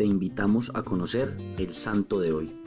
te invitamos a conocer el santo de hoy.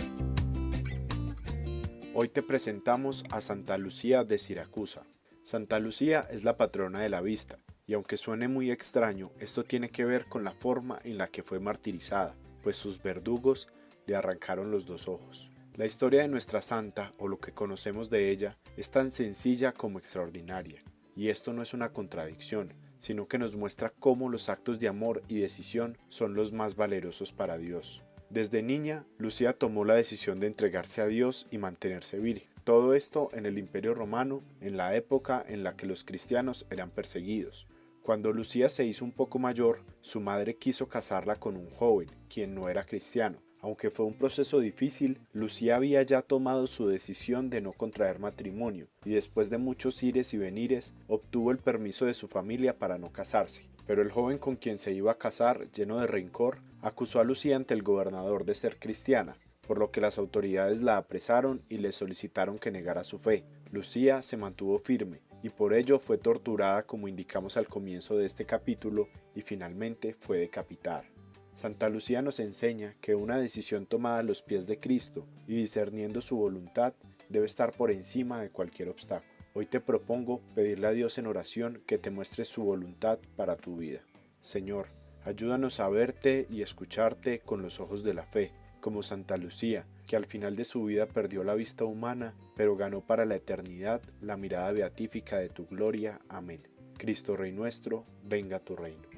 Hoy te presentamos a Santa Lucía de Siracusa. Santa Lucía es la patrona de la vista, y aunque suene muy extraño, esto tiene que ver con la forma en la que fue martirizada, pues sus verdugos le arrancaron los dos ojos. La historia de nuestra santa, o lo que conocemos de ella, es tan sencilla como extraordinaria, y esto no es una contradicción, sino que nos muestra cómo los actos de amor y decisión son los más valerosos para Dios. Desde niña, Lucía tomó la decisión de entregarse a Dios y mantenerse virgen. Todo esto en el Imperio Romano, en la época en la que los cristianos eran perseguidos. Cuando Lucía se hizo un poco mayor, su madre quiso casarla con un joven, quien no era cristiano, aunque fue un proceso difícil, Lucía había ya tomado su decisión de no contraer matrimonio y después de muchos ires y venires obtuvo el permiso de su familia para no casarse. Pero el joven con quien se iba a casar, lleno de rencor, acusó a Lucía ante el gobernador de ser cristiana, por lo que las autoridades la apresaron y le solicitaron que negara su fe. Lucía se mantuvo firme y por ello fue torturada como indicamos al comienzo de este capítulo y finalmente fue decapitada. Santa Lucía nos enseña que una decisión tomada a los pies de Cristo y discerniendo su voluntad debe estar por encima de cualquier obstáculo. Hoy te propongo pedirle a Dios en oración que te muestre su voluntad para tu vida. Señor, ayúdanos a verte y escucharte con los ojos de la fe, como Santa Lucía, que al final de su vida perdió la vista humana, pero ganó para la eternidad la mirada beatífica de tu gloria. Amén. Cristo Rey nuestro, venga tu reino.